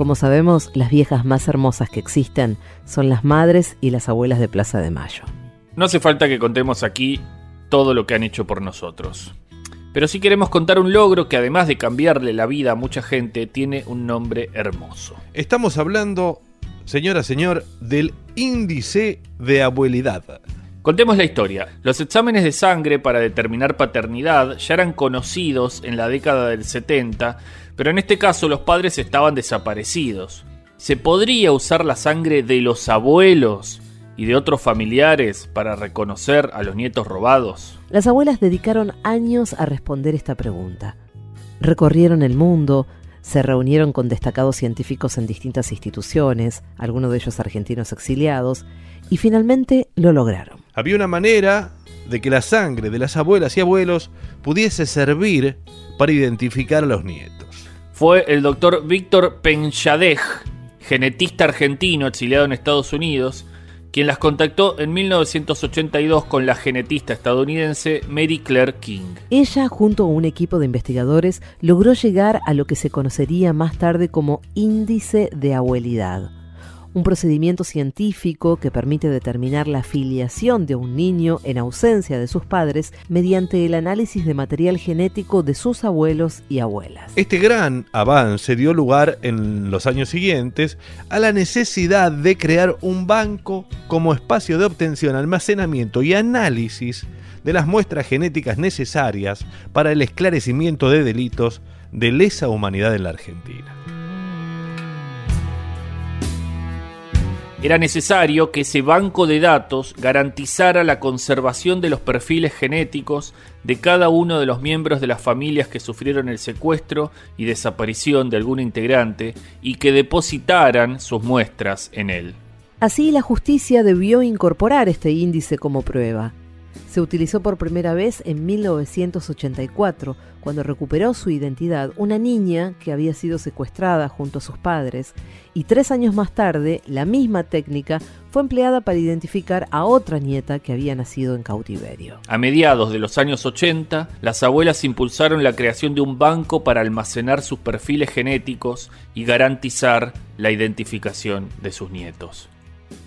Como sabemos, las viejas más hermosas que existen son las madres y las abuelas de Plaza de Mayo. No hace falta que contemos aquí todo lo que han hecho por nosotros. Pero sí queremos contar un logro que además de cambiarle la vida a mucha gente, tiene un nombre hermoso. Estamos hablando, señora, señor, del índice de abuelidad. Contemos la historia. Los exámenes de sangre para determinar paternidad ya eran conocidos en la década del 70, pero en este caso los padres estaban desaparecidos. ¿Se podría usar la sangre de los abuelos y de otros familiares para reconocer a los nietos robados? Las abuelas dedicaron años a responder esta pregunta. Recorrieron el mundo, se reunieron con destacados científicos en distintas instituciones, algunos de ellos argentinos exiliados, y finalmente lo lograron. Había una manera de que la sangre de las abuelas y abuelos pudiese servir para identificar a los nietos. Fue el doctor Víctor Penchadej, genetista argentino exiliado en Estados Unidos, quien las contactó en 1982 con la genetista estadounidense Mary Claire King. Ella, junto a un equipo de investigadores, logró llegar a lo que se conocería más tarde como índice de abuelidad un procedimiento científico que permite determinar la filiación de un niño en ausencia de sus padres mediante el análisis de material genético de sus abuelos y abuelas. Este gran avance dio lugar en los años siguientes a la necesidad de crear un banco como espacio de obtención, almacenamiento y análisis de las muestras genéticas necesarias para el esclarecimiento de delitos de lesa humanidad en la Argentina. Era necesario que ese banco de datos garantizara la conservación de los perfiles genéticos de cada uno de los miembros de las familias que sufrieron el secuestro y desaparición de algún integrante y que depositaran sus muestras en él. Así la justicia debió incorporar este índice como prueba. Se utilizó por primera vez en 1984, cuando recuperó su identidad una niña que había sido secuestrada junto a sus padres, y tres años más tarde la misma técnica fue empleada para identificar a otra nieta que había nacido en cautiverio. A mediados de los años 80, las abuelas impulsaron la creación de un banco para almacenar sus perfiles genéticos y garantizar la identificación de sus nietos.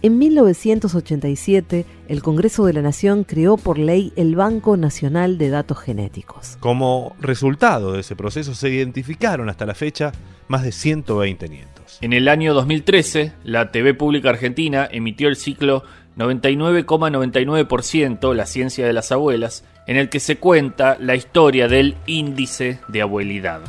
En 1987, el Congreso de la Nación creó por ley el Banco Nacional de Datos Genéticos. Como resultado de ese proceso se identificaron hasta la fecha más de 120 nietos. En el año 2013, la TV Pública Argentina emitió el ciclo 99,99% La ciencia de las abuelas, en el que se cuenta la historia del índice de abuelidad.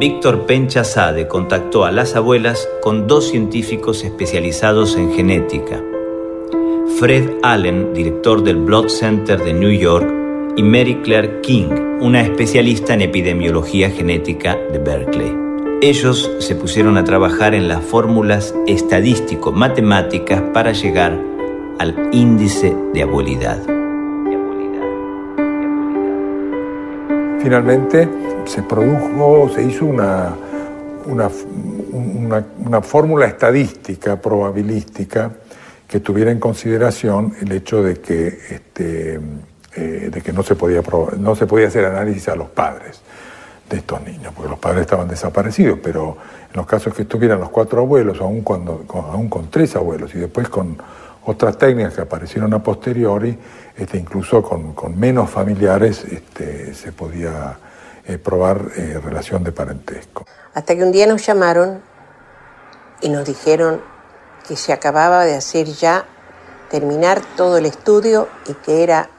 Víctor Pencha Sade contactó a las abuelas con dos científicos especializados en genética. Fred Allen, director del Blood Center de New York, y Mary Claire King, una especialista en epidemiología genética de Berkeley. Ellos se pusieron a trabajar en las fórmulas estadístico-matemáticas para llegar al índice de abuelidad. Finalmente se produjo, se hizo una, una, fórmula estadística, probabilística, que tuviera en consideración el hecho de que, este, eh, de que no, se podía no se podía hacer análisis a los padres de estos niños, porque los padres estaban desaparecidos, pero en los casos que estuvieran los cuatro abuelos, aún, cuando, aún con tres abuelos, y después con otras técnicas que aparecieron a posteriori, este, incluso con, menos familiares este, se podía eh, probar eh, relación de parentesco. Hasta que un día nos llamaron y nos dijeron que se acababa de hacer ya terminar todo el estudio y que era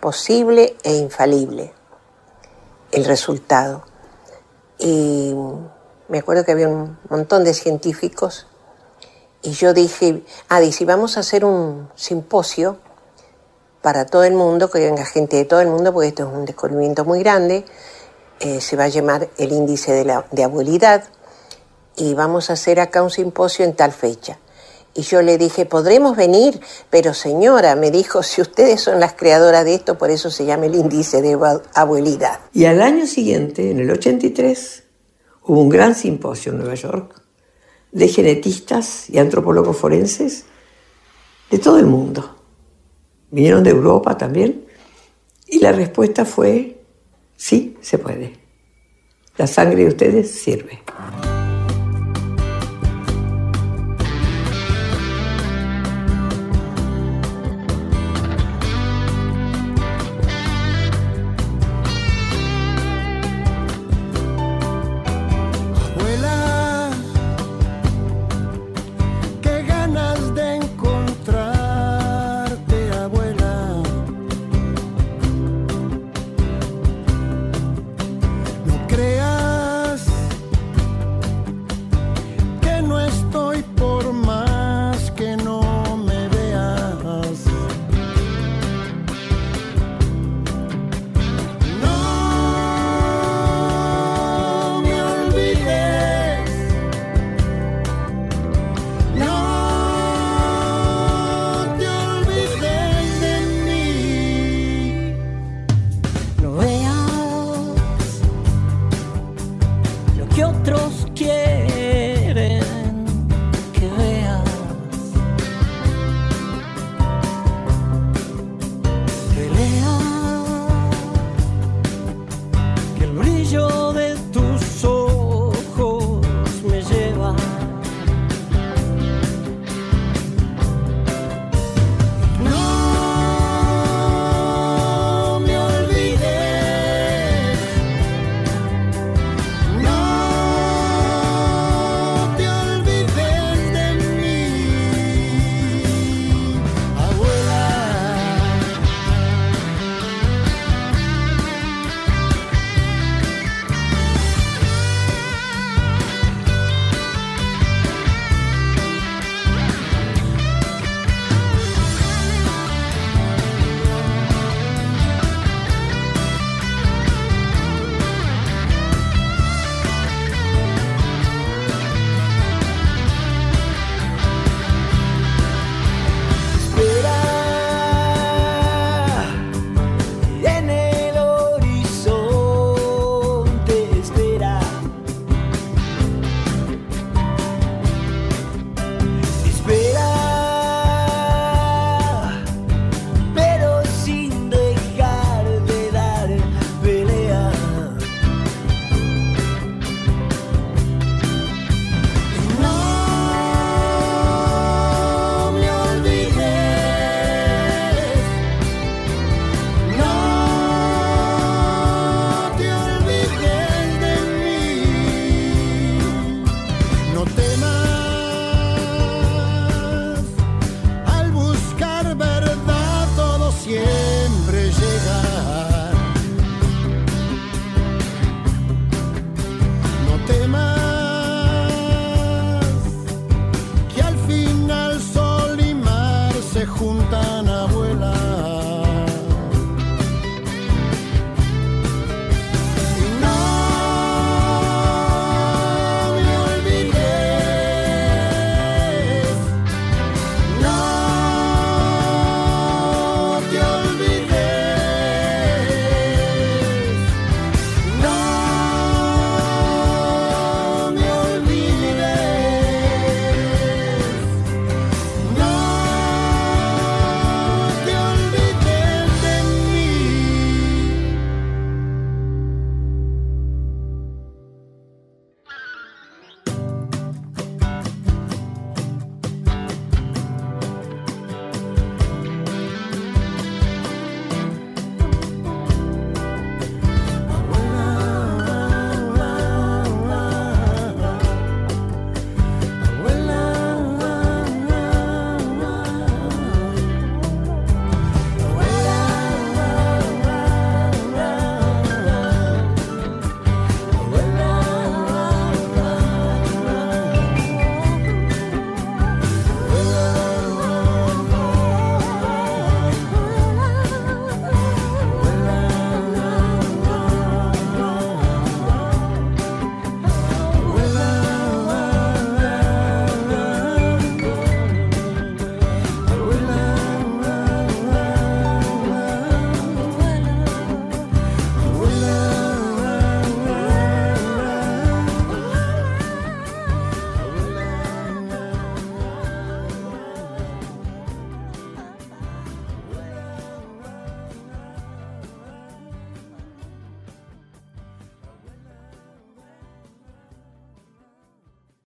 posible e infalible el resultado. Y me acuerdo que había un montón de científicos y yo dije, ah, dice, vamos a hacer un simposio para todo el mundo, que venga gente de todo el mundo, porque esto es un descubrimiento muy grande. Eh, se va a llamar el índice de, la, de abuelidad y vamos a hacer acá un simposio en tal fecha. Y yo le dije, ¿podremos venir? Pero señora, me dijo, si ustedes son las creadoras de esto, por eso se llama el índice de abuelidad. Y al año siguiente, en el 83, hubo un gran simposio en Nueva York de genetistas y antropólogos forenses de todo el mundo. Vinieron de Europa también y la respuesta fue, sí, se puede. La sangre de ustedes sirve. Estoy temas.